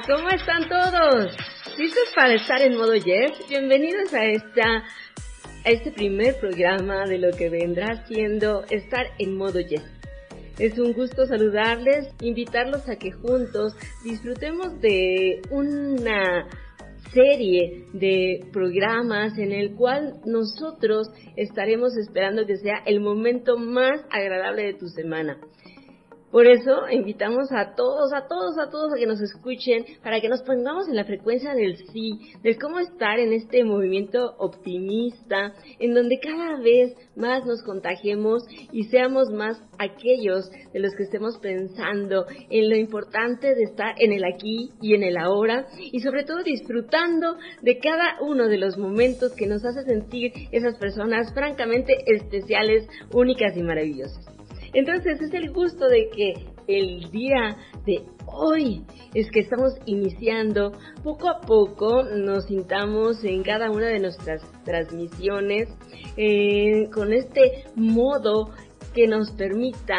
¿cómo están todos? ¿Listos para estar en modo Yes? Bienvenidos a esta a este primer programa de lo que vendrá siendo estar en modo Yes. Es un gusto saludarles, invitarlos a que juntos disfrutemos de una serie de programas en el cual nosotros estaremos esperando que sea el momento más agradable de tu semana. Por eso invitamos a todos, a todos, a todos a que nos escuchen para que nos pongamos en la frecuencia del sí, de cómo estar en este movimiento optimista, en donde cada vez más nos contagiemos y seamos más aquellos de los que estemos pensando en lo importante de estar en el aquí y en el ahora y sobre todo disfrutando de cada uno de los momentos que nos hace sentir esas personas francamente especiales, únicas y maravillosas. Entonces es el gusto de que el día de hoy es que estamos iniciando poco a poco nos sintamos en cada una de nuestras transmisiones eh, con este modo que nos permita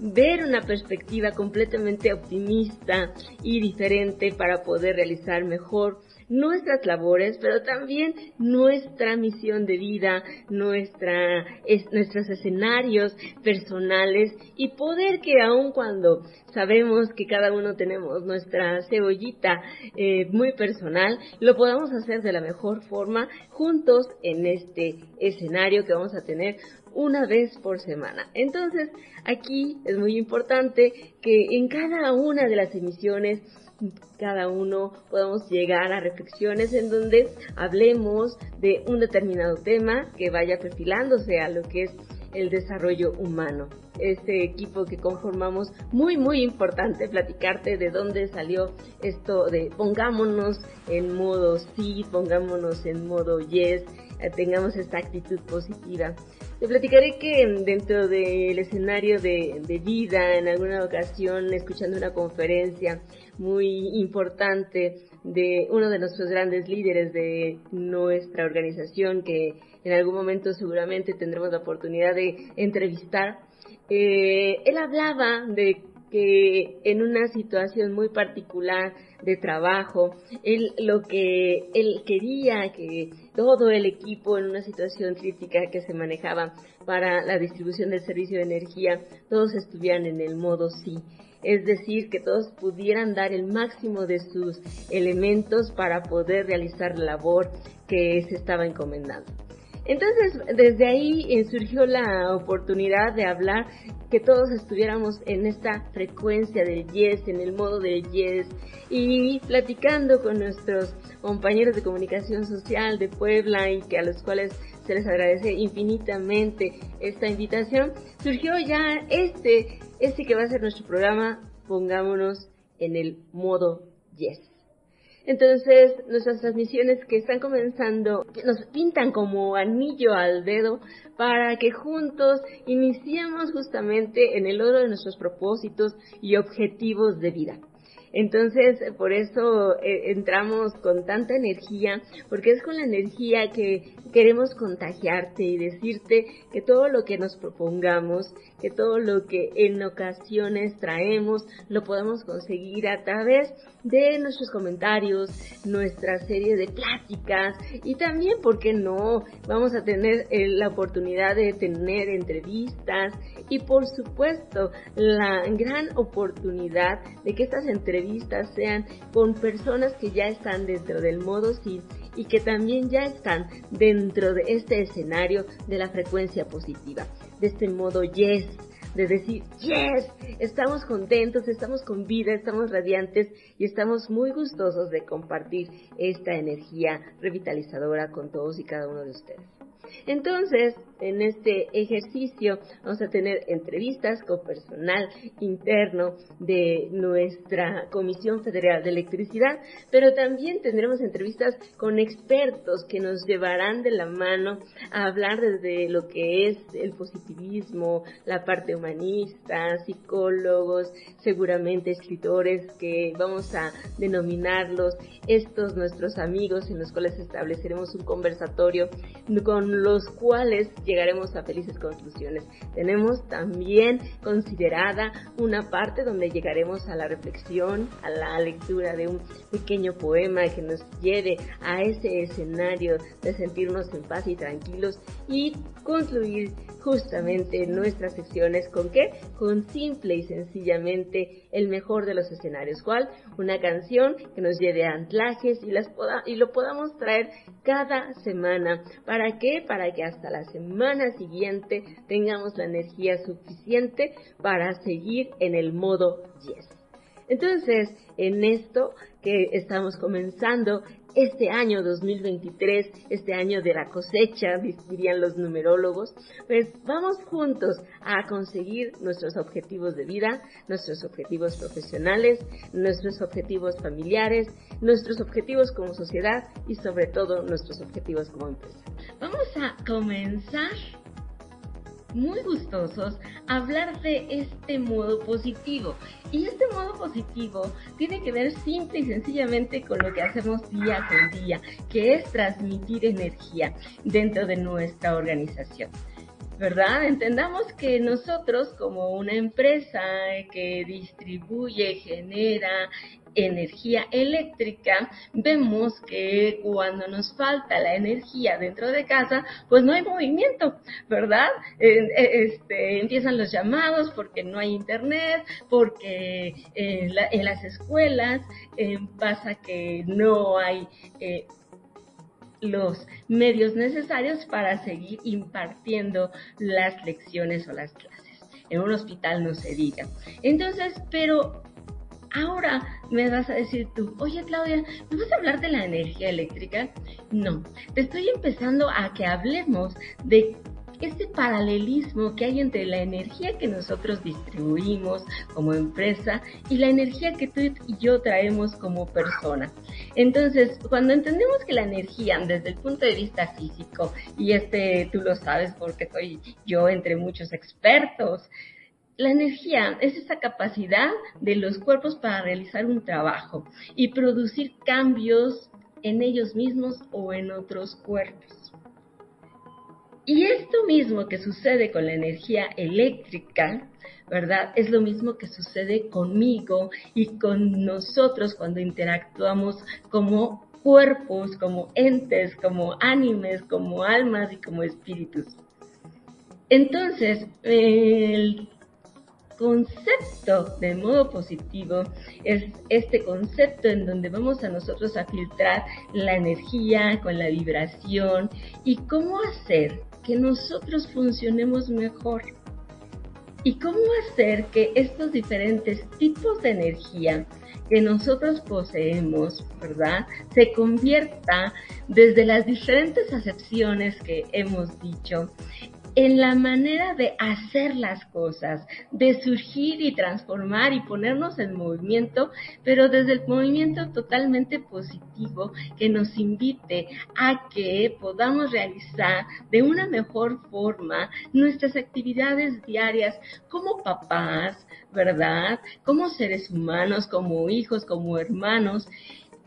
ver una perspectiva completamente optimista y diferente para poder realizar mejor nuestras labores, pero también nuestra misión de vida, nuestra, nuestros escenarios personales y poder que aun cuando sabemos que cada uno tenemos nuestra cebollita eh, muy personal, lo podamos hacer de la mejor forma juntos en este escenario que vamos a tener una vez por semana. Entonces, aquí es muy importante que en cada una de las emisiones cada uno podamos llegar a reflexiones en donde hablemos de un determinado tema que vaya perfilándose a lo que es el desarrollo humano. Este equipo que conformamos, muy, muy importante platicarte de dónde salió esto de pongámonos en modo sí, pongámonos en modo yes, eh, tengamos esta actitud positiva. Te platicaré que dentro del escenario de, de, vida, en alguna ocasión, escuchando una conferencia muy importante de uno de nuestros grandes líderes de nuestra organización, que en algún momento seguramente tendremos la oportunidad de entrevistar, eh, él hablaba de que en una situación muy particular de trabajo, él lo que él quería que todo el equipo en una situación crítica que se manejaba para la distribución del servicio de energía, todos estuvieran en el modo sí. Es decir, que todos pudieran dar el máximo de sus elementos para poder realizar la labor que se estaba encomendando. Entonces, desde ahí eh, surgió la oportunidad de hablar que todos estuviéramos en esta frecuencia del yes, en el modo del yes, y platicando con nuestros compañeros de comunicación social de Puebla y que a los cuales se les agradece infinitamente esta invitación, surgió ya este, este que va a ser nuestro programa, pongámonos en el modo yes. Entonces, nuestras transmisiones que están comenzando nos pintan como anillo al dedo para que juntos iniciemos justamente en el oro de nuestros propósitos y objetivos de vida. Entonces, por eso eh, entramos con tanta energía, porque es con la energía que queremos contagiarte y decirte que todo lo que nos propongamos, que todo lo que en ocasiones traemos, lo podemos conseguir a través de nuestros comentarios, nuestra serie de pláticas y también, ¿por qué no? Vamos a tener eh, la oportunidad de tener entrevistas y por supuesto la gran oportunidad de que estas entrevistas sean con personas que ya están dentro del modo sí y que también ya están dentro de este escenario de la frecuencia positiva, de este modo yes, de decir, yes, estamos contentos, estamos con vida, estamos radiantes y estamos muy gustosos de compartir esta energía revitalizadora con todos y cada uno de ustedes. Entonces, en este ejercicio. Vamos a tener entrevistas con personal interno de nuestra Comisión Federal de Electricidad, pero también tendremos entrevistas con expertos que nos llevarán de la mano a hablar desde lo que es el positivismo, la parte humanista, psicólogos, seguramente escritores que vamos a denominarlos estos nuestros amigos en los cuales estableceremos un conversatorio con los cuales llegaremos a felices conclusiones. Tenemos también considerada una parte donde llegaremos a la reflexión, a la lectura de un pequeño poema que nos lleve a ese escenario de sentirnos en paz y tranquilos y concluir justamente nuestras secciones con qué? Con simple y sencillamente el mejor de los escenarios. ¿Cuál? Una canción que nos lleve a anclajes y, las y lo podamos traer cada semana. ¿Para qué? Para que hasta la semana siguiente tengamos la energía suficiente para seguir en el modo yes. Entonces, en esto que estamos comenzando este año 2023, este año de la cosecha, dirían los numerólogos, pues vamos juntos a conseguir nuestros objetivos de vida, nuestros objetivos profesionales, nuestros objetivos familiares, nuestros objetivos como sociedad y sobre todo nuestros objetivos como empresa. Vamos a comenzar muy gustosos hablar de este modo positivo. Y este modo positivo tiene que ver simple y sencillamente con lo que hacemos día con día, que es transmitir energía dentro de nuestra organización. ¿Verdad? Entendamos que nosotros como una empresa que distribuye, genera energía eléctrica, vemos que cuando nos falta la energía dentro de casa, pues no hay movimiento, ¿verdad? E, este, empiezan los llamados porque no hay internet, porque en, las escuelas eh, pasa que no hay eh, los medios necesarios para seguir impartiendo las lecciones o las clases. En un hospital no se diga. Entonces, pero Ahora me vas a decir tú, oye Claudia, ¿me vas a hablar de la energía eléctrica? No, te estoy empezando a que hablemos de este paralelismo que hay entre la energía que nosotros distribuimos como empresa y la energía que tú y yo traemos como persona. Entonces, cuando entendemos que la energía desde el punto de vista físico, y este tú lo sabes porque soy yo entre muchos expertos, la energía es esa capacidad de los cuerpos para realizar un trabajo y producir cambios en ellos mismos o en otros cuerpos. Y esto mismo que sucede con la energía eléctrica, ¿verdad? Es lo mismo que sucede conmigo y con nosotros cuando interactuamos como cuerpos, como entes, como ánimes, como almas y como espíritus. Entonces, el concepto de modo positivo es este concepto en donde vamos a nosotros a filtrar la energía con la vibración y cómo hacer que nosotros funcionemos mejor. ¿Y cómo hacer que estos diferentes tipos de energía que nosotros poseemos, ¿verdad? Se convierta desde las diferentes acepciones que hemos dicho en la manera de hacer las cosas, de surgir y transformar y ponernos en movimiento, pero desde el movimiento totalmente positivo que nos invite a que podamos realizar de una mejor forma nuestras actividades diarias como papás, ¿verdad? Como seres humanos, como hijos, como hermanos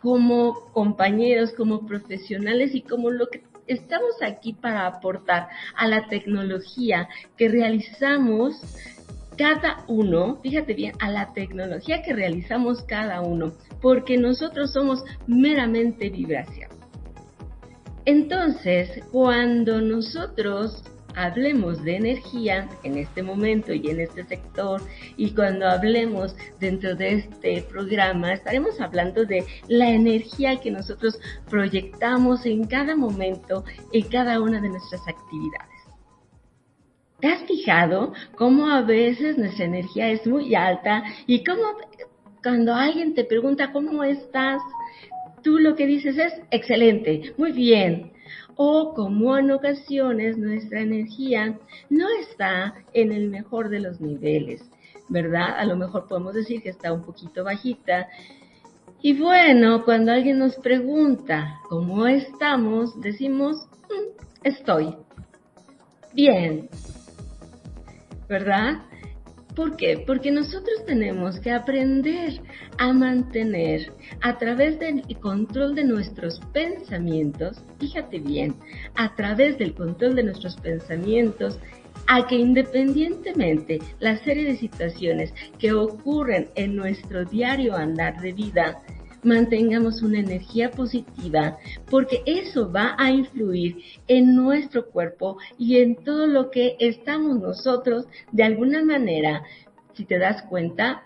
como compañeros, como profesionales y como lo que estamos aquí para aportar a la tecnología que realizamos cada uno, fíjate bien, a la tecnología que realizamos cada uno, porque nosotros somos meramente vibración. Entonces, cuando nosotros hablemos de energía en este momento y en este sector y cuando hablemos dentro de este programa estaremos hablando de la energía que nosotros proyectamos en cada momento en cada una de nuestras actividades. ¿Te has fijado cómo a veces nuestra energía es muy alta y cómo cuando alguien te pregunta cómo estás, tú lo que dices es excelente, muy bien, o como en ocasiones nuestra energía no está en el mejor de los niveles, ¿verdad? A lo mejor podemos decir que está un poquito bajita. Y bueno, cuando alguien nos pregunta cómo estamos, decimos, mm, estoy bien, ¿verdad? ¿Por qué? Porque nosotros tenemos que aprender a mantener a través del control de nuestros pensamientos, fíjate bien, a través del control de nuestros pensamientos, a que independientemente la serie de situaciones que ocurren en nuestro diario andar de vida, mantengamos una energía positiva, porque eso va a influir en nuestro cuerpo y en todo lo que estamos nosotros de alguna manera, si te das cuenta,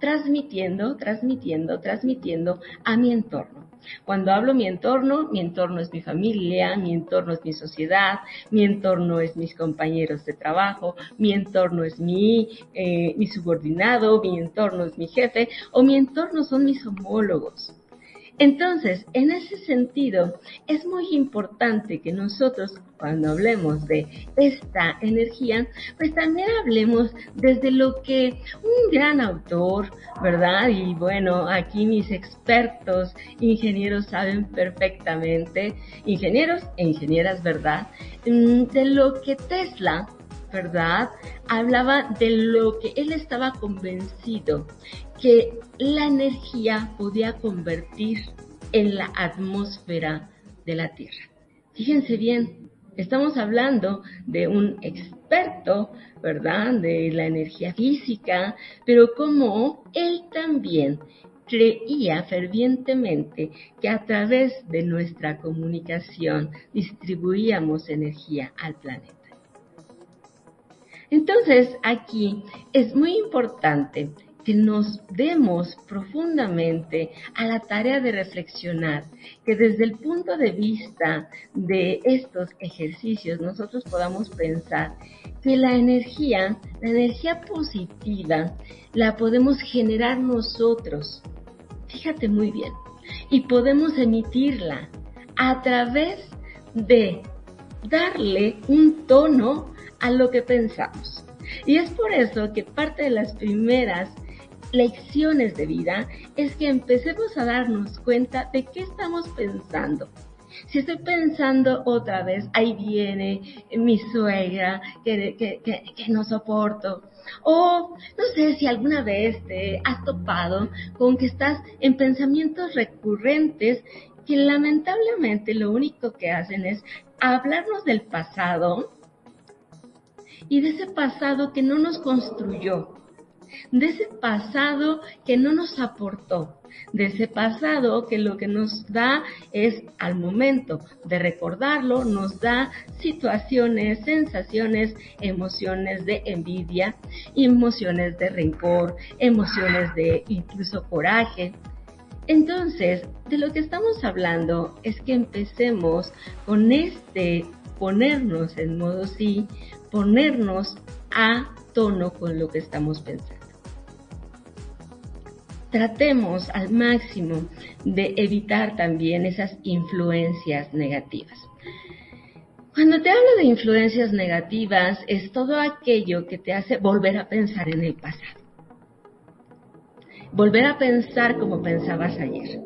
transmitiendo, transmitiendo, transmitiendo a mi entorno. Cuando hablo mi entorno, mi entorno es mi familia, mi entorno es mi sociedad, mi entorno es mis compañeros de trabajo, mi entorno es mi, eh, mi subordinado, mi entorno es mi jefe o mi entorno son mis homólogos. Entonces, en ese sentido, es muy importante que nosotros, cuando hablemos de esta energía, pues también hablemos desde lo que un gran autor, ¿verdad? Y bueno, aquí mis expertos ingenieros saben perfectamente, ingenieros e ingenieras, ¿verdad? Mm, de lo que Tesla ¿verdad? Hablaba de lo que él estaba convencido, que la energía podía convertir en la atmósfera de la Tierra. Fíjense bien, estamos hablando de un experto, ¿verdad?, de la energía física, pero como él también creía fervientemente que a través de nuestra comunicación distribuíamos energía al planeta. Entonces, aquí es muy importante que nos demos profundamente a la tarea de reflexionar, que desde el punto de vista de estos ejercicios nosotros podamos pensar que la energía, la energía positiva, la podemos generar nosotros. Fíjate muy bien. Y podemos emitirla a través de darle un tono a lo que pensamos. Y es por eso que parte de las primeras lecciones de vida es que empecemos a darnos cuenta de qué estamos pensando. Si estoy pensando otra vez, ahí viene mi suegra que, que, que, no soporto. O no sé si alguna vez te has topado con que estás en pensamientos recurrentes que lamentablemente lo único que hacen es hablarnos del pasado y de ese pasado que no nos construyó, de ese pasado que no nos aportó, de ese pasado que lo que nos da es al momento de recordarlo, nos da situaciones, sensaciones, emociones de envidia, emociones de rencor, emociones de incluso coraje. Entonces, de lo que estamos hablando es que empecemos con este ponernos en modo sí, ponernos a tono con lo que estamos pensando. Tratemos al máximo de evitar también esas influencias negativas. Cuando te hablo de influencias negativas, es todo aquello que te hace volver a pensar en el pasado. Volver a pensar como pensabas ayer.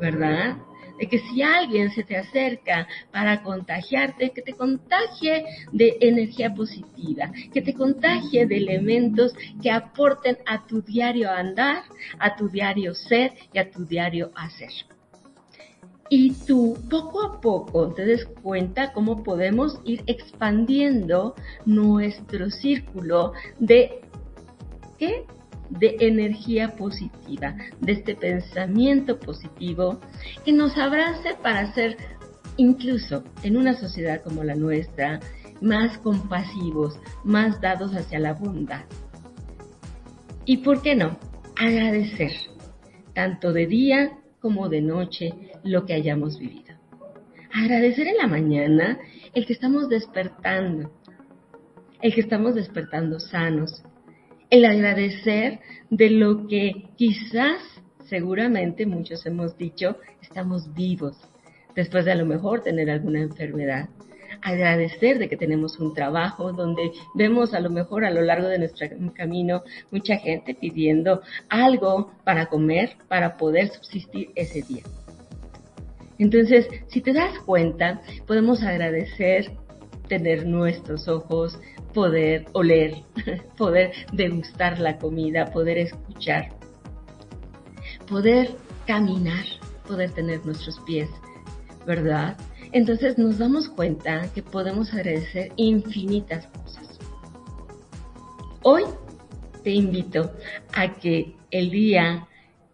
¿Verdad? De que si alguien se te acerca para contagiarte, que te contagie de energía positiva, que te contagie de elementos que aporten a tu diario andar, a tu diario ser y a tu diario hacer. Y tú poco a poco te des cuenta cómo podemos ir expandiendo nuestro círculo de ¿qué? De energía positiva, de este pensamiento positivo que nos abrace para ser incluso en una sociedad como la nuestra más compasivos, más dados hacia la bondad. Y por qué no, agradecer, tanto de día como de noche, lo que hayamos vivido. Agradecer en la mañana el que estamos despertando, el que estamos despertando sanos, el agradecer de lo que quizás, seguramente muchos hemos dicho, estamos vivos, después de a lo mejor tener alguna enfermedad. Agradecer de que tenemos un trabajo donde vemos a lo mejor a lo largo de nuestro camino mucha gente pidiendo algo para comer, para poder subsistir ese día. Entonces, si te das cuenta, podemos agradecer tener nuestros ojos, poder oler, poder degustar la comida, poder escuchar, poder caminar, poder tener nuestros pies, ¿verdad? Entonces nos damos cuenta que podemos agradecer infinitas cosas. Hoy te invito a que el día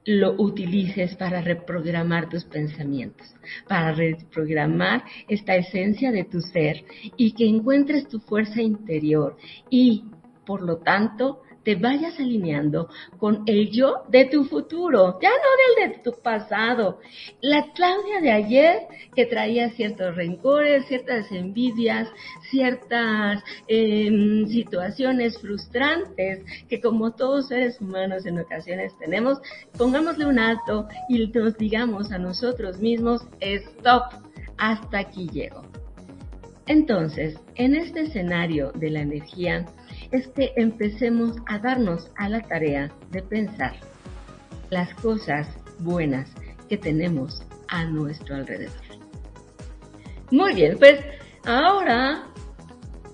lo utilices para reprogramar tus pensamientos, para reprogramar esta esencia de tu ser y que encuentres tu fuerza interior y, por lo tanto, te vayas alineando con el yo de tu futuro, ya no del de tu pasado. La Claudia de ayer que traía ciertos rencores, ciertas envidias, ciertas em, situaciones frustrantes que como todos seres humanos en ocasiones tenemos, pongámosle un alto y nos digamos a nosotros mismos, stop, hasta aquí llego. Entonces, en este escenario de la energía, es que empecemos a darnos a la tarea de pensar las cosas buenas que tenemos a nuestro alrededor. Muy bien, pues ahora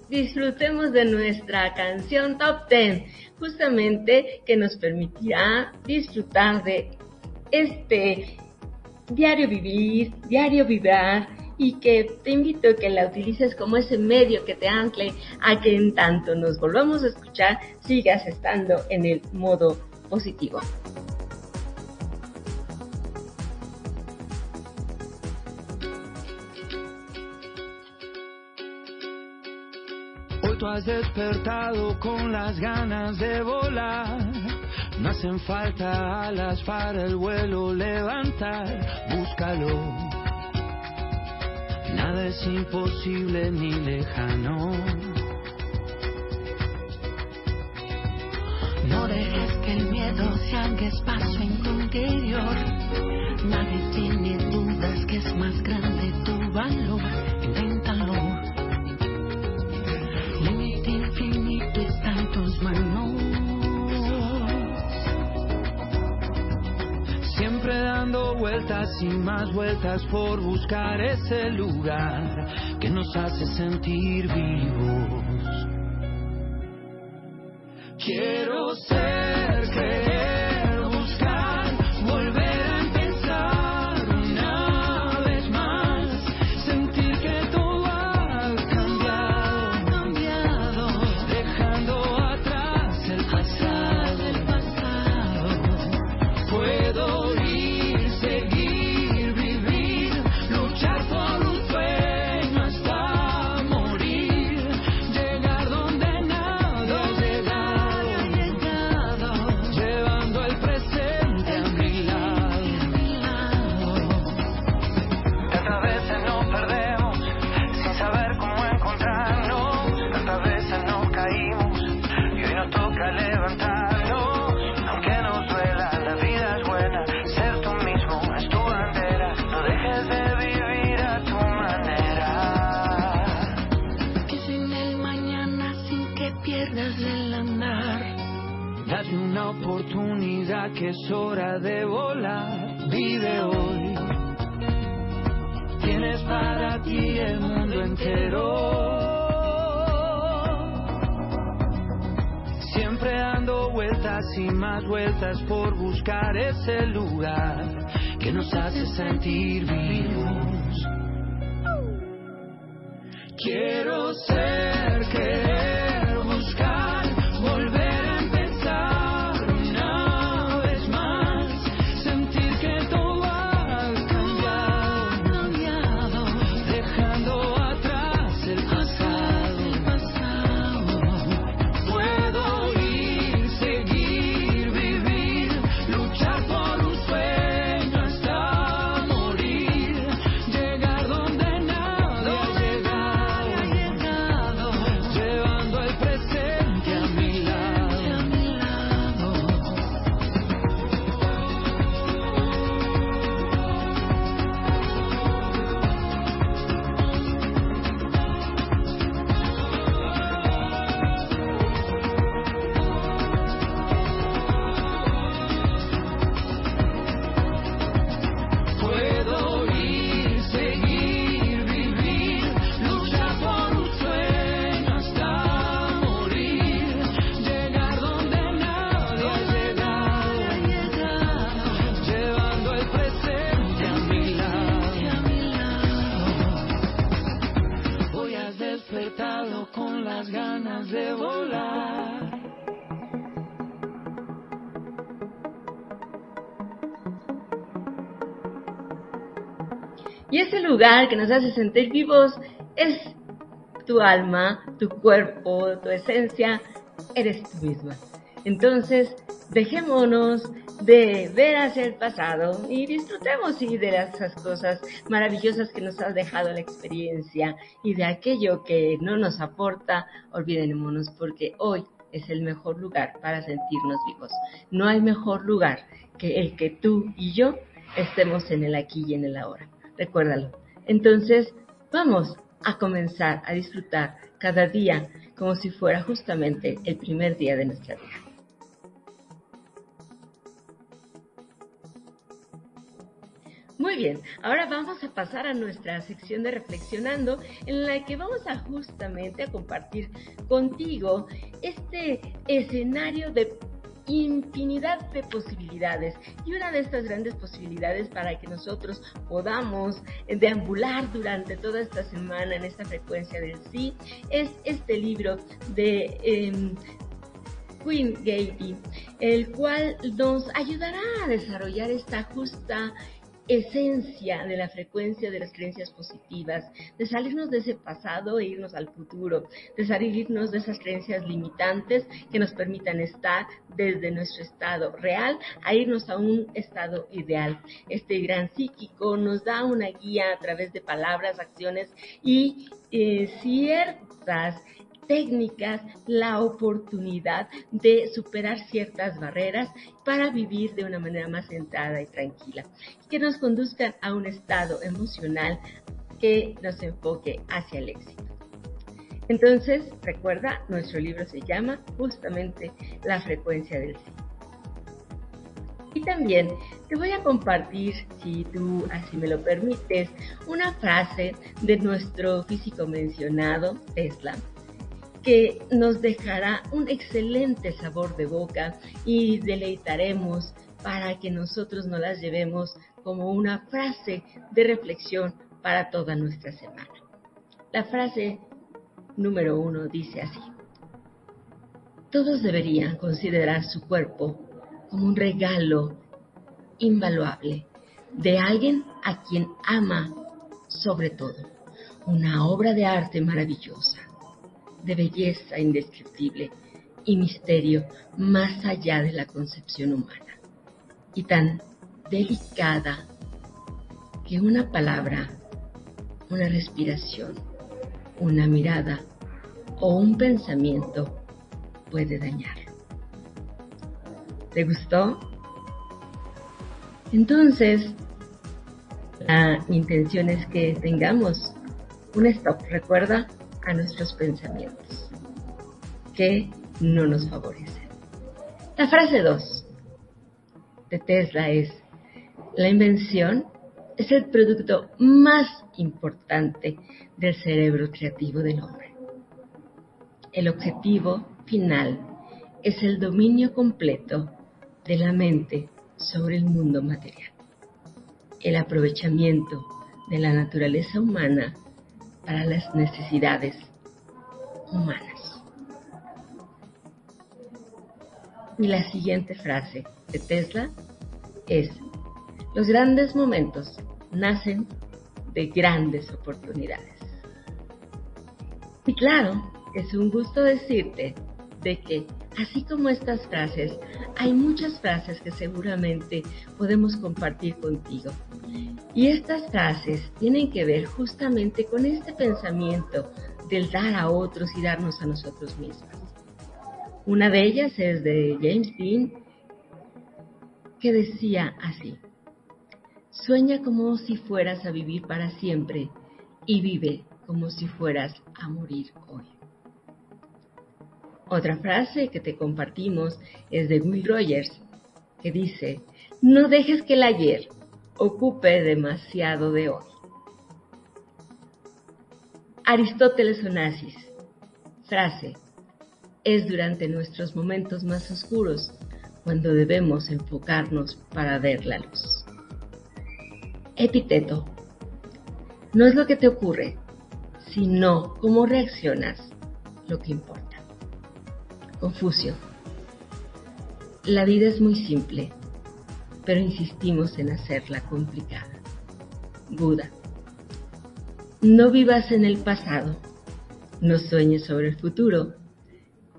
disfrutemos de nuestra canción Top 10, justamente que nos permitirá disfrutar de este diario vivir, diario vibrar y que te invito a que la utilices como ese medio que te ancle a que en tanto nos volvamos a escuchar sigas estando en el modo positivo. Hoy tú has despertado con las ganas de volar. No hacen falta alas para el vuelo levantar, búscalo Nada es imposible ni lejano. No dejes que el miedo se haga espacio en tu interior. Nadie tiene dudas que es más grande tu valor. Dando vueltas y más vueltas por buscar ese lugar que nos hace sentir vivos. Quiero ser, vueltas y más vueltas por buscar ese lugar que nos hace sentir vivos. Quiero ser, creer, lugar que nos hace sentir vivos es tu alma, tu cuerpo, tu esencia, eres tú misma. Entonces, dejémonos de ver hacia el pasado y disfrutemos sí, de esas cosas maravillosas que nos ha dejado la experiencia y de aquello que no nos aporta, olvidémonos porque hoy es el mejor lugar para sentirnos vivos. No hay mejor lugar que el que tú y yo estemos en el aquí y en el ahora. Recuérdalo. Entonces, vamos a comenzar a disfrutar cada día como si fuera justamente el primer día de nuestra vida. Muy bien, ahora vamos a pasar a nuestra sección de reflexionando en la que vamos a justamente a compartir contigo este escenario de infinidad de posibilidades. Y una de estas grandes posibilidades para que nosotros podamos deambular durante toda esta semana en esta frecuencia del sí es este libro de em, Queen Gaby, el cual nos ayudará a desarrollar esta justa esencia de la frecuencia de las creencias positivas, de salirnos de ese pasado e irnos al futuro, de salirnos de esas creencias limitantes que nos permitan estar desde nuestro estado real a irnos a un estado ideal. Este gran psíquico nos da una guía a través de palabras, acciones y eh, ciertas técnicas la oportunidad de superar ciertas barreras para vivir de una manera más centrada y tranquila, que nos conduzcan a un estado emocional que nos enfoque hacia el éxito. Entonces, recuerda, nuestro libro se llama justamente La frecuencia del sí. Y también te voy a compartir, si tú así me lo permites, una frase de nuestro físico mencionado, Tesla, que nos dejará un excelente sabor de boca y deleitaremos para que nosotros nos las llevemos como una frase de reflexión para toda nuestra semana. La frase número uno dice así. Todos deberían considerar su cuerpo como un regalo invaluable de alguien a quien ama sobre todo, una obra de arte maravillosa de belleza indescriptible y misterio más allá de la concepción humana, y tan delicada que una palabra, una respiración, una mirada o un pensamiento puede dañarlo. ¿Te gustó? Entonces, la intención es que tengamos un stop. Recuerda, a nuestros pensamientos que no nos favorecen. La frase 2 de Tesla es, la invención es el producto más importante del cerebro creativo del hombre. El objetivo final es el dominio completo de la mente sobre el mundo material. El aprovechamiento de la naturaleza humana para las necesidades humanas. Y la siguiente frase de Tesla es, los grandes momentos nacen de grandes oportunidades. Y claro, es un gusto decirte de que así como estas frases, hay muchas frases que seguramente podemos compartir contigo y estas frases tienen que ver justamente con este pensamiento del dar a otros y darnos a nosotros mismos. Una de ellas es de James Dean, que decía así, sueña como si fueras a vivir para siempre y vive como si fueras a morir hoy. Otra frase que te compartimos es de Will Rogers, que dice, no dejes que el ayer ocupe demasiado de hoy. Aristóteles Onassis. Frase. Es durante nuestros momentos más oscuros cuando debemos enfocarnos para ver la luz. Epiteto. No es lo que te ocurre, sino cómo reaccionas lo que importa. Confucio. La vida es muy simple pero insistimos en hacerla complicada. Buda. No vivas en el pasado. No sueñes sobre el futuro.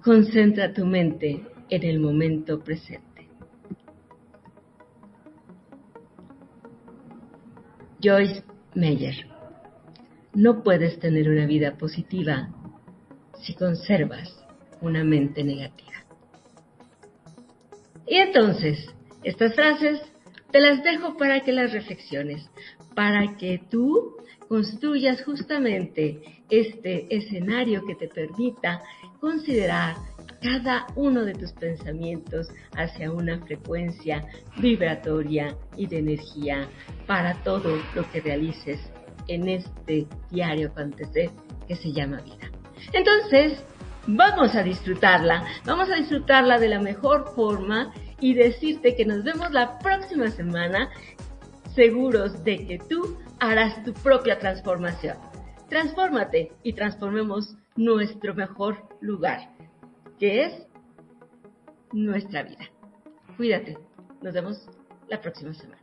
Concentra tu mente en el momento presente. Joyce Meyer. No puedes tener una vida positiva si conservas una mente negativa. Y entonces, estas frases te las dejo para que las reflexiones, para que tú construyas justamente este escenario que te permita considerar cada uno de tus pensamientos hacia una frecuencia vibratoria y de energía para todo lo que realices en este diario acontecer que se llama vida. Entonces, vamos a disfrutarla, vamos a disfrutarla de la mejor forma y decirte que nos vemos la próxima semana seguros de que tú harás tu propia transformación. Transfórmate y transformemos nuestro mejor lugar, que es nuestra vida. Cuídate. Nos vemos la próxima semana.